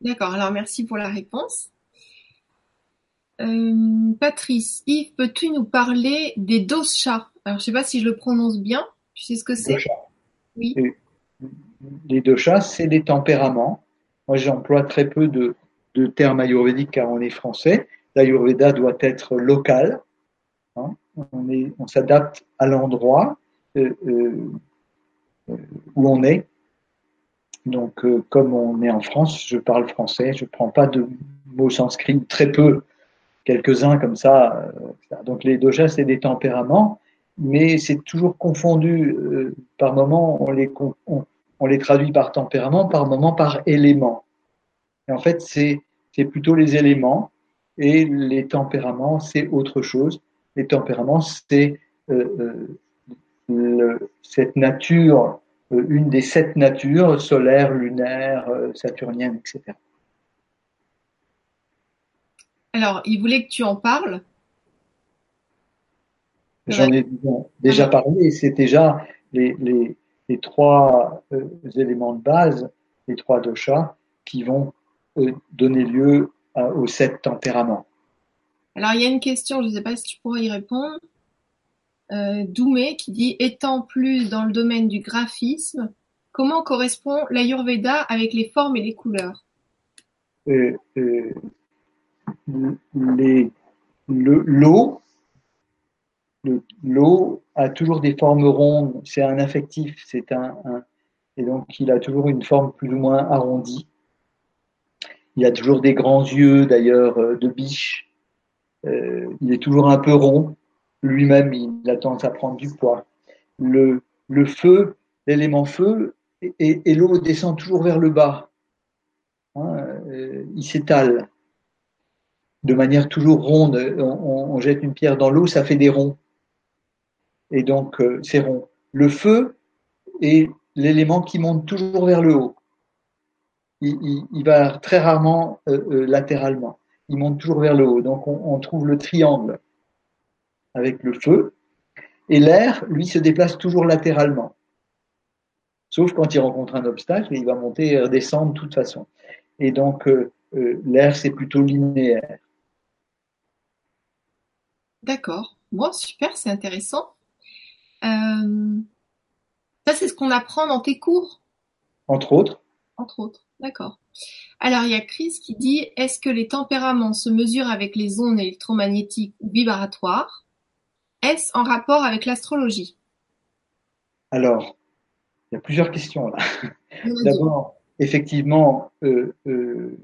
Speaker 1: D'accord. Alors, merci pour la réponse. Euh, Patrice, Yves, peux-tu nous parler des doshas Alors, je sais pas si je le prononce bien. Tu sais ce que c'est?
Speaker 2: Oui. Les doshas, c'est des tempéraments. Moi, j'emploie très peu de, termes ayurvédiques car on est français. L'ayurveda doit être local. Hein. On, s'adapte à l'endroit euh, euh, où on est. Donc, euh, comme on est en France, je parle français. Je prends pas de mots sanscrits, très peu quelques-uns comme ça. Euh, donc les doshas, c'est des tempéraments, mais c'est toujours confondu. Euh, par moments, on les, on les traduit par tempérament, par moment par élément. Et en fait, c'est plutôt les éléments et les tempéraments, c'est autre chose. Les tempéraments, c'est euh, euh, cette nature, euh, une des sept natures, solaire, lunaire, saturnienne, etc.
Speaker 1: Alors, il voulait que tu en parles.
Speaker 2: J'en ai déjà parlé, c'est déjà les, les trois éléments de base, les trois doshas, qui vont donner lieu aux sept tempéraments.
Speaker 1: Alors, il y a une question, je ne sais pas si tu pourrais y répondre. Euh, Doumé qui dit étant plus dans le domaine du graphisme, comment correspond l'Ayurveda avec les formes et les couleurs?
Speaker 2: Euh, euh, L'eau l'eau a toujours des formes rondes, c'est un affectif, c'est un, et donc il a toujours une forme plus ou moins arrondie. Il a toujours des grands yeux d'ailleurs euh, de biche. Euh, il est toujours un peu rond. Lui-même, il a tendance à prendre du poids. Le, feu, l'élément feu, et, l'eau descend toujours vers le bas. Hein, euh, il s'étale de manière toujours ronde. On, jette une pierre dans l'eau, ça fait des ronds. Et donc, c'est rond. Le feu est l'élément qui monte toujours vers le haut il, va très rarement euh, euh, latéralement. Il monte toujours vers le haut. Donc on, trouve le triangle avec le feu. Et l'air, lui, se déplace toujours latéralement. Sauf quand il rencontre un obstacle, il va monter et redescendre de toute façon. Et donc euh, l'air, c'est plutôt linéaire.
Speaker 1: D'accord. Bon, super, c'est intéressant. Ça, c'est ce qu'on apprend dans tes cours?
Speaker 2: Entre autres.
Speaker 1: Entre autres. D'accord. Alors, il y a Chris qui dit Est-ce que les tempéraments se mesurent avec les ondes électromagnétiques ou vibratoires? Est-ce en rapport avec l'astrologie?
Speaker 2: Alors, il y a plusieurs questions là. D'abord, effectivement, euh, euh,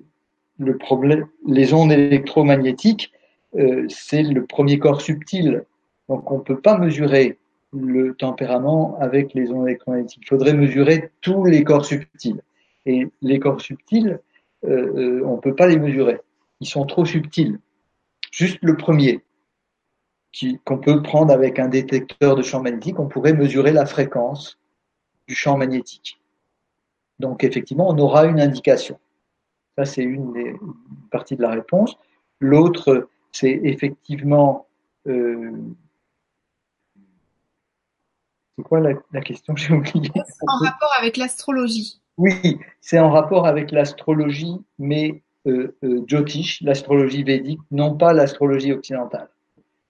Speaker 2: le problème, les ondes électromagnétiques, euh, c'est le premier corps subtil. Donc, on ne peut pas mesurer le tempérament avec les ondes électromagnétiques. Il faudrait mesurer tous les corps subtils. Et les corps subtils, euh, euh, on ne peut pas les mesurer. Ils sont trop subtils. Juste le premier, qu'on peut prendre avec un détecteur de champ magnétique, on pourrait mesurer la fréquence du champ magnétique. Donc effectivement, on aura une indication. Ça, c'est une des parties de la réponse. L'autre, c'est effectivement... Euh, c'est quoi la, la question J'ai oublié.
Speaker 1: En rapport avec l'astrologie.
Speaker 2: Oui, c'est en rapport avec l'astrologie, mais euh, euh, Jyotish, l'astrologie védique, non pas l'astrologie occidentale.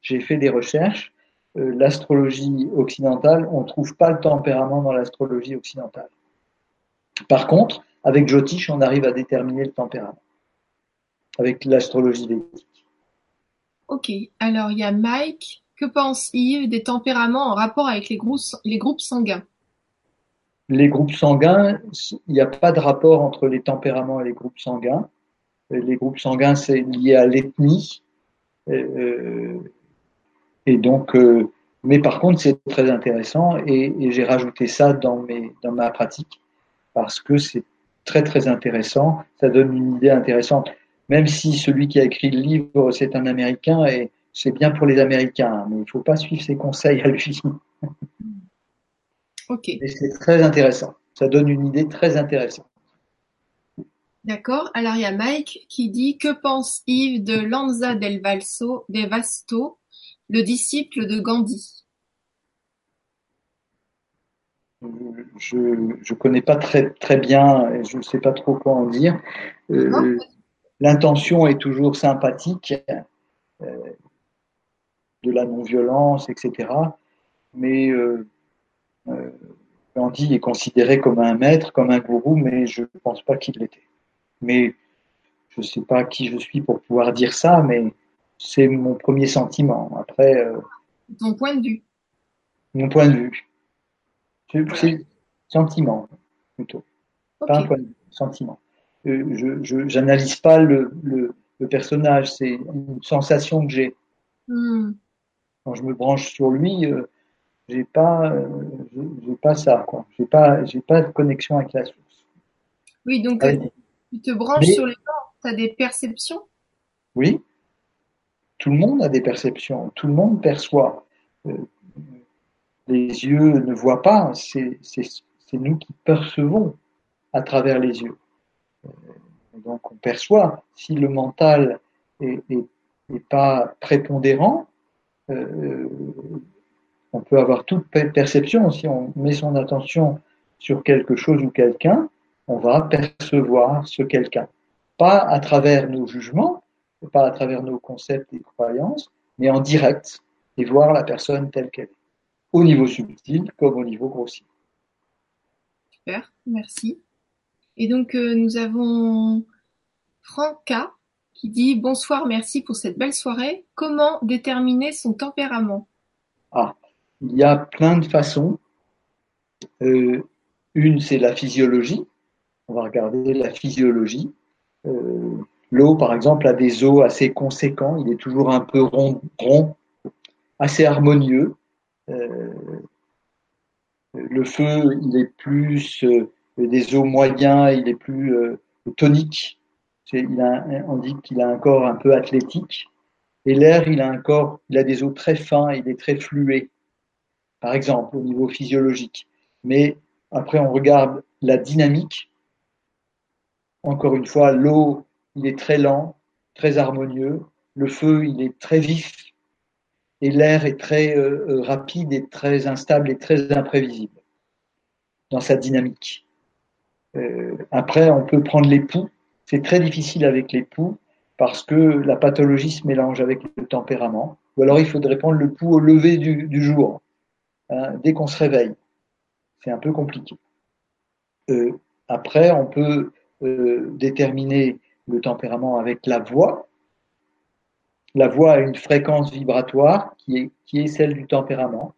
Speaker 2: J'ai fait des recherches. Euh, l'astrologie occidentale, on ne trouve pas le tempérament dans l'astrologie occidentale. Par contre, avec Jyotish, on arrive à déterminer le tempérament. Avec l'astrologie védique.
Speaker 1: Ok, alors il y a Mike. Que pense Yves des tempéraments en rapport avec les groupes sanguins?
Speaker 2: Les groupes sanguins, il n'y a pas de rapport entre les tempéraments et les groupes sanguins. Les groupes sanguins, c'est lié à l'ethnie. Euh, et donc, euh, mais par contre, c'est très intéressant et, j'ai rajouté ça dans, mes, dans ma pratique parce que c'est très très intéressant. Ça donne une idée intéressante. Même si celui qui a écrit le livre, c'est un Américain et c'est bien pour les Américains, mais il ne faut pas suivre ses conseils à lui.
Speaker 1: Ok.
Speaker 2: Et c'est très intéressant. Ça donne une idée très intéressante.
Speaker 1: D'accord. Alors il y a Mike qui dit que pense Yves de Lanza del Valso, del Vasto, le disciple de Gandhi?
Speaker 2: Je ne connais pas très très bien, je ne sais pas trop quoi en dire. Euh, l'intention est toujours sympathique, euh, de la non-violence, etc. Mais euh, euh, Gandhi est considéré comme un maître, comme un gourou, mais je ne pense pas qu'il l'était. Mais je ne sais pas qui je suis pour pouvoir dire ça, mais c'est mon premier sentiment. Après. Euh,
Speaker 1: Ton point de vue.
Speaker 2: Mon point de vue. C'est sentiment plutôt. Pas un point de vue, sentiment. Euh, je n'analyse pas le, le, personnage, c'est une sensation que j'ai. Hmm. Quand je me branche sur lui, j'ai pas, euh, j'ai pas ça, quoi. J'ai pas, j'ai pas de connexion avec la source.
Speaker 1: Oui, donc euh, tu te branches sur les corps, tu as des perceptions?
Speaker 2: Oui. Tout le monde a des perceptions, tout le monde perçoit. Euh, les yeux ne voient pas, c'est nous qui percevons à travers les yeux. donc on perçoit. Si le mental est, pas prépondérant, euh, on peut avoir toute perception. Si on met son attention sur quelque chose ou quelqu'un, on va percevoir ce quelqu'un. Pas à travers nos jugements, pas à travers nos concepts et croyances, mais en direct et voir la personne telle qu'elle est, au niveau subtil comme au niveau grossier.
Speaker 1: Super, merci. Et donc euh, nous avons Franca qui dit bonsoir, merci pour cette belle soirée. Comment déterminer son tempérament?
Speaker 2: Ah, il y a plein de façons. Euh, une, c'est la physiologie. On va regarder la physiologie. Euh, l'eau, par exemple, a des os assez conséquents. Il est toujours un peu rond, assez harmonieux. Euh, le feu, il est plus des os moyens, il est plus tonique. On dit qu'il a un corps un peu athlétique. Et l'air, il a un corps, il a des os très fins, il est très flué par exemple, au niveau physiologique. Mais après, on regarde la dynamique. Encore une fois, l'eau, il est très lent, très harmonieux. Le feu, il est très vif. Et l'air est très euh, euh, rapide et très instable et très imprévisible dans sa dynamique. Euh, après, on peut prendre l'époux. C'est très difficile avec l'époux parce que la pathologie se mélange avec le tempérament. Ou alors, il faudrait prendre le pouls au lever du jour. Hein, dès qu'on se réveille. C'est un peu compliqué. Euh, après, on peut euh, déterminer le tempérament avec la voix. La voix a une fréquence vibratoire qui est, qui est celle du tempérament.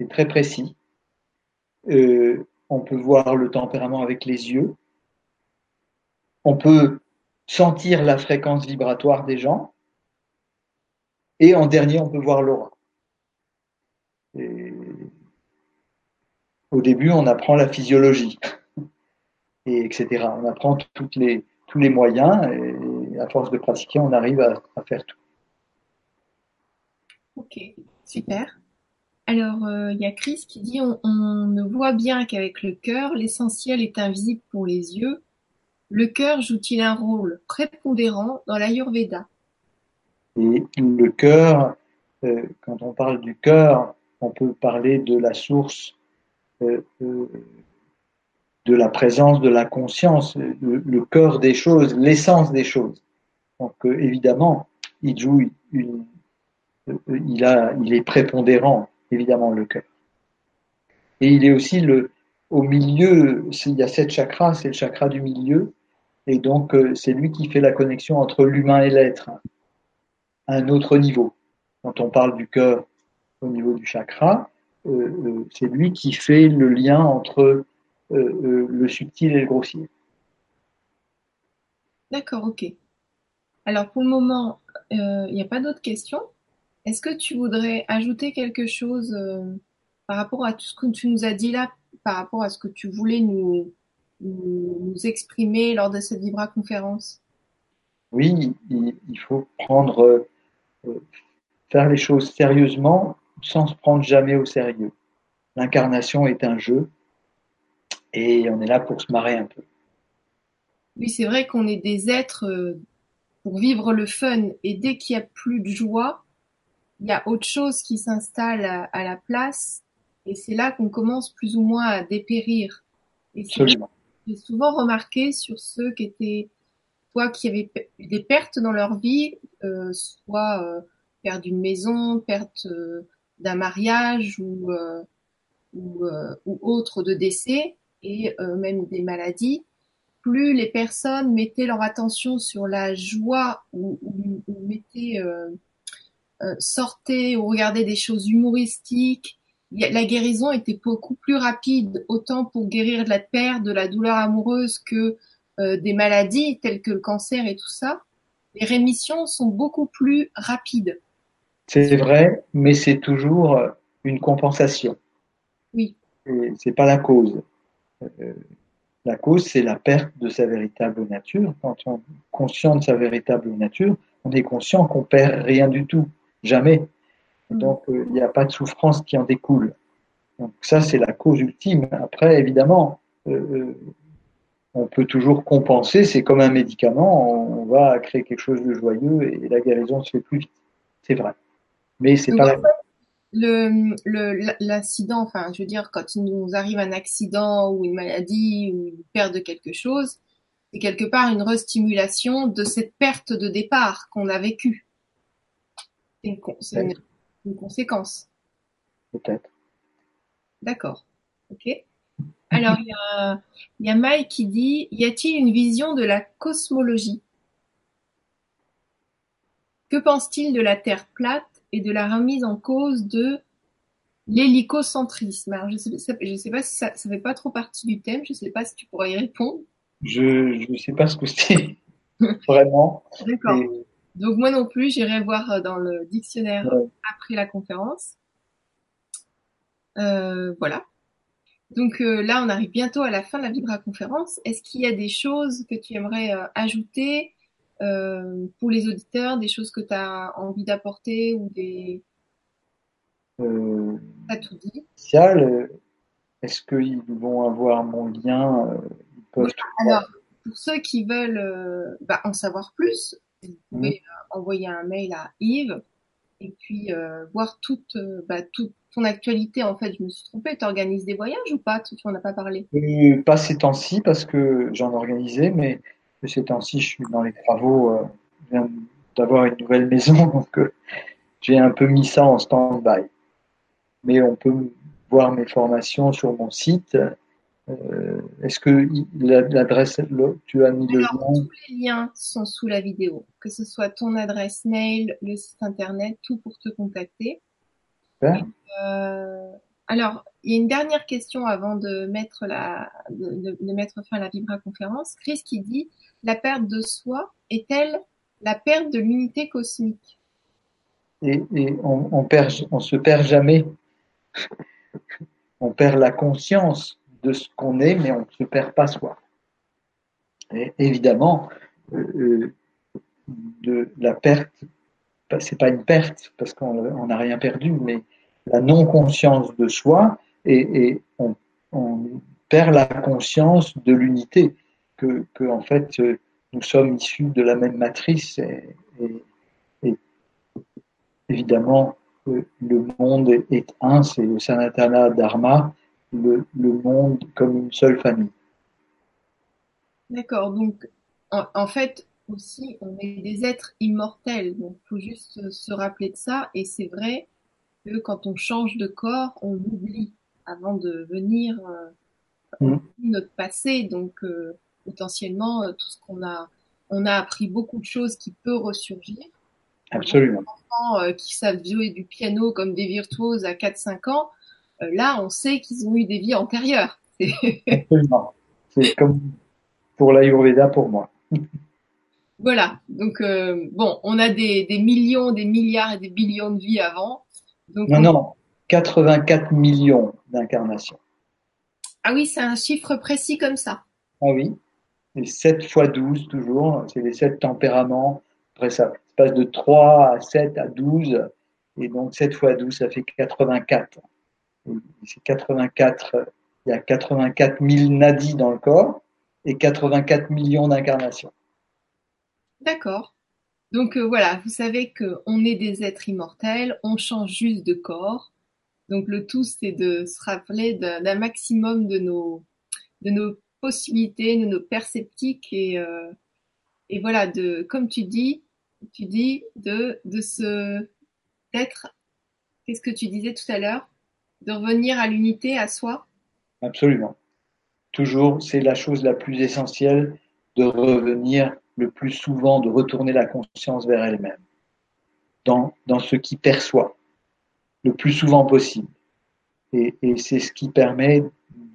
Speaker 2: C'est très précis. Euh, on peut voir le tempérament avec les yeux. On peut sentir la fréquence vibratoire des gens. Et en dernier, on peut voir l'aura. au début, on apprend la physiologie, *laughs* et etc. On apprend tous les moyens, et à force de pratiquer, on arrive à, faire tout.
Speaker 1: Ok, super. Alors, euh, il y a Chris qui dit on, ne voit bien qu'avec le cœur, l'essentiel est invisible pour les yeux. Le cœur joue-t-il un rôle prépondérant dans l'Ayurveda?
Speaker 2: Et le cœur, euh, quand on parle du cœur, on peut parler de la source euh, euh, de la présence de la conscience, le, cœur des choses, l'essence des choses. Donc évidemment, il joue il a, il est prépondérant évidemment le cœur. Et il est aussi le, au milieu, il y a sept chakras, c'est le chakra du milieu, et donc c'est lui qui fait la connexion entre l'humain et l'être à un autre niveau. Quand on parle du cœur au niveau du chakra, euh, euh, c'est lui qui fait le lien entre euh, le subtil et le grossier.
Speaker 1: D'accord, ok. Alors pour le moment, il n'y a pas d'autres questions. Est-ce que tu voudrais ajouter quelque chose par rapport à tout ce que tu nous as dit là, par rapport à ce que tu voulais nous, nous, exprimer lors de cette Vibra conférence?
Speaker 2: Oui, il, faut prendre, faire les choses sérieusement sans se prendre jamais au sérieux. L'incarnation est un jeu et on est là pour se marrer un peu.
Speaker 1: Oui, c'est vrai qu'on est des êtres euh, pour vivre le fun et dès qu'il y a plus de joie, il y a autre chose qui s'installe à, la place et c'est là qu'on commence plus ou moins à dépérir. Et J'ai souvent remarqué sur ceux qui étaient soit qui avaient des pertes dans leur vie, euh, soit euh, perte d'une maison, perte euh, d'un mariage ou, euh, ou, euh, ou, autre de décès et euh, même des maladies, plus les personnes mettaient leur attention sur la joie ou, ou, ou mettaient, sortaient ou regardaient des choses humoristiques, la guérison était beaucoup plus rapide, autant pour guérir de la perte, de la douleur amoureuse que des maladies telles que le cancer et tout ça. Les rémissions sont beaucoup plus rapides.
Speaker 2: C'est vrai, mais c'est toujours une compensation.
Speaker 1: Oui.
Speaker 2: C'est pas la cause. Euh, la cause, c'est la perte de sa véritable nature. Quand on est conscient de sa véritable nature, on est conscient qu'on perd rien du tout, jamais.
Speaker 1: Mm.
Speaker 2: Donc, euh, il n'y a pas de souffrance qui en découle. Donc, ça, c'est la cause ultime. Après, évidemment, euh, euh, on peut toujours compenser. C'est comme un médicament. On, on va créer quelque chose de joyeux et la guérison se fait plus vite. C'est vrai. Mais c'est pas
Speaker 1: le, l'accident, enfin, je veux dire, quand il nous arrive un accident ou une maladie ou une perte de quelque chose, c'est quelque part une restimulation de cette perte de départ qu'on a vécue. C'est une, une, conséquence.
Speaker 2: peut-être.
Speaker 1: D'accord. Ok. Alors, il y a, il y a Mike qui dit, y a-t-il une vision de la cosmologie? Que pense-t-il de la Terre plate et de la remise en cause de l'hélicocentrisme? Alors, je sais, je sais pas si ça, ça fait pas trop partie du thème, je sais pas si tu pourrais y répondre.
Speaker 2: Je ne sais pas ce que c'est *laughs* vraiment.
Speaker 1: D'accord.
Speaker 2: Et,
Speaker 1: Donc, moi non plus, j'irai voir euh, dans le dictionnaire
Speaker 2: ouais.
Speaker 1: après la conférence. Euh, voilà. Donc euh, là, on arrive bientôt à la fin de la Vibra conférence. Est-ce qu'il y a des choses que tu aimerais euh, ajouter euh, pour les auditeurs, des choses que tu as envie d'apporter ou des...
Speaker 2: Euh,
Speaker 1: T'as tout dit.
Speaker 2: est-ce qu'ils vont avoir mon lien Ils peuvent
Speaker 1: Alors, pour ceux qui veulent bah, en savoir plus, vous
Speaker 2: Mhm.
Speaker 1: pouvez euh, envoyer un mail à Yves et puis euh, voir toute, euh, bah, toute ton actualité. En fait, je me suis trompée. Tu organises des voyages ou pas? Tu tu en as pas parlé?
Speaker 2: Pas ces temps-ci parce que j'en organisais, mais ces temps-ci, je suis dans les travaux. Je viens d'avoir une nouvelle *laughs* maison, donc j'ai un peu mis ça en stand-by. Mais on peut voir mes formations sur mon site. Euh, Est-ce que l'adresse, le- tu as mis le
Speaker 1: Alors,
Speaker 2: lien
Speaker 1: tous les liens sont sous la vidéo, que ce soit ton adresse mail, le site internet, tout pour te contacter.
Speaker 2: Super.
Speaker 1: Euh, alors, il y a une dernière question avant de mettre la, de, de- de mettre fin à la Vibra conférence. Chris qui dit, la perte de soi est-elle la perte de l'unité cosmique?
Speaker 2: et, et on, on perd, on se perd jamais. *laughs* On perd la conscience de ce qu'on est, mais on ne se perd pas soi. Et évidemment, euh, euh, de la perte, bah, c'est pas une perte parce qu'on on n'a rien perdu, mais la non-conscience de soi et, on, perd la conscience de l'unité que, que en fait euh, nous sommes issus de la même matrice et, évidemment le monde est un, c'est le Sanatana Dharma, le, le monde comme une seule famille.
Speaker 1: D'accord. Donc, en, en fait, aussi, on est des êtres immortels. Donc, faut juste se, rappeler de ça. Et c'est vrai que quand on change de corps, on oublie avant de venir, euh,
Speaker 2: Mm.
Speaker 1: notre passé. Donc, euh, potentiellement, euh, tout ce qu'on a, on a appris beaucoup de choses qui peut ressurgir.
Speaker 2: Absolument.
Speaker 1: enfants, euh, qui savent jouer du piano comme des virtuoses à 4-5 ans, là, on sait qu'ils ont eu des vies antérieures. C'est- *laughs*
Speaker 2: Absolument. C'est comme pour l'Ayurveda pour moi.
Speaker 1: Voilà. Donc euh, bon, on a des, des millions, des milliards et des billions de vies avant. Donc
Speaker 2: Non,
Speaker 1: on-
Speaker 2: non, 84 millions d'incarnations.
Speaker 1: Ah oui, c'est un chiffre précis comme ça.
Speaker 2: Ah oui. Et 7 fois 12 toujours, c'est les 7 tempéraments. Après ça passe de 3 à 7 à 12. Et donc 7 fois 12, ça fait 84. Et c'est 84, il y a 84 000 nadis dans le corps et 84 millions d'incarnations.
Speaker 1: D'accord. Donc euh, voilà, vous savez que on est des êtres immortels, on change juste de corps. Donc le tout, c'est de se rappeler d'un maximum de nos de nos possibilités, de nos perceptiques et euh, et voilà de comme tu dis, tu dis de de se d'être. Qu'est-ce que tu disais tout à l'heure? De revenir à l'unité, à soi?
Speaker 2: Absolument. Toujours, c'est la chose la plus essentielle de revenir le plus souvent, de retourner la conscience vers elle-même, dans, ce qui perçoit, le plus souvent possible. Et, c'est ce qui permet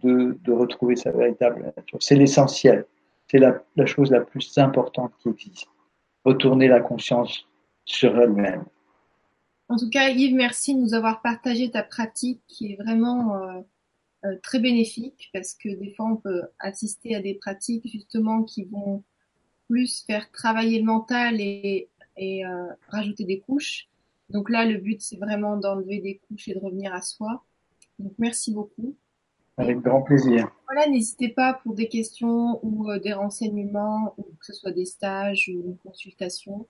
Speaker 2: de, retrouver sa véritable nature. C'est l'essentiel. C'est la chose la plus importante qui existe. Retourner la conscience sur elle-même.
Speaker 1: En tout cas, Yves, merci de nous avoir partagé ta pratique qui est vraiment euh, euh, très bénéfique parce que des fois on peut assister à des pratiques justement qui vont plus faire travailler le mental et, et euh, rajouter des couches. Donc là, le but c'est vraiment d'enlever des couches et de revenir à soi. Donc merci beaucoup.
Speaker 2: Avec grand plaisir.
Speaker 1: Voilà, n'hésitez pas pour des questions ou euh, des renseignements, ou que ce soit des stages ou une consultation,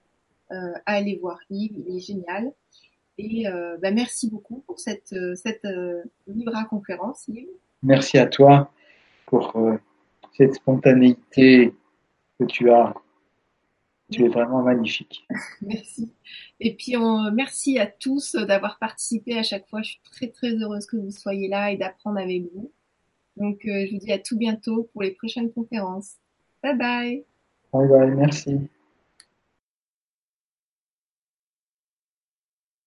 Speaker 1: euh, à aller voir Yves, il est génial. Et euh, bah, merci beaucoup pour cette, euh, cette euh, Libra conférence, Yves.
Speaker 2: Merci à toi pour euh, cette spontanéité que tu as. Tu es vraiment magnifique. *laughs*
Speaker 1: Merci. Et puis on, merci à tous d'avoir participé à chaque fois. Je suis très très heureuse que vous soyez là et d'apprendre avec vous. Donc je vous dis à tout bientôt pour les prochaines conférences. Bye bye.
Speaker 2: Bye bye, merci.